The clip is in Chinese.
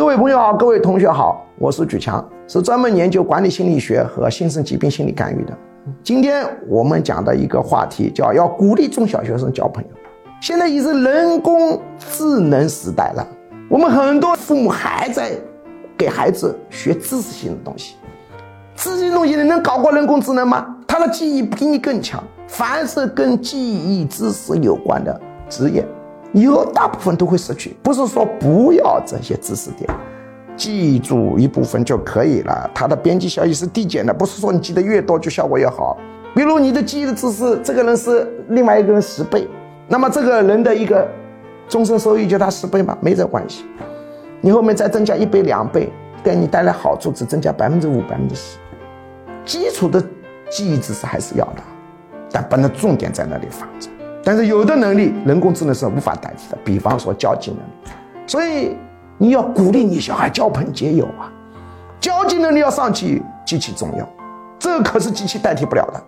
各位朋友好，各位同学好，我是举强，是专门研究管理心理学和新生疾病心理干预的。今天我们讲的一个话题叫要鼓励中小学生交朋友。现在已是人工智能时代了，我们很多父母还在给孩子学知识性的东西。知识性东西你能搞过人工智能吗？他的记忆比你更强。凡是跟记忆知识有关的职业。以后大部分都会失去，不是说不要这些知识点，记住一部分就可以了。它的边际效益是递减的，不是说你记得越多就效果越好。比如你的记忆的知识，这个人是另外一个人十倍，那么这个人的一个终身收益就他十倍吗？没这关系。你后面再增加一倍两倍，给你带来好处只增加百分之五百分之十。基础的记忆知识还是要的，但不能重点在那里放着。但是有的能力，人工智能是无法代替的，比方说交际能力。所以你要鼓励你小孩交朋结友啊，交际能力要上去极其重要，这可是机器代替不了的。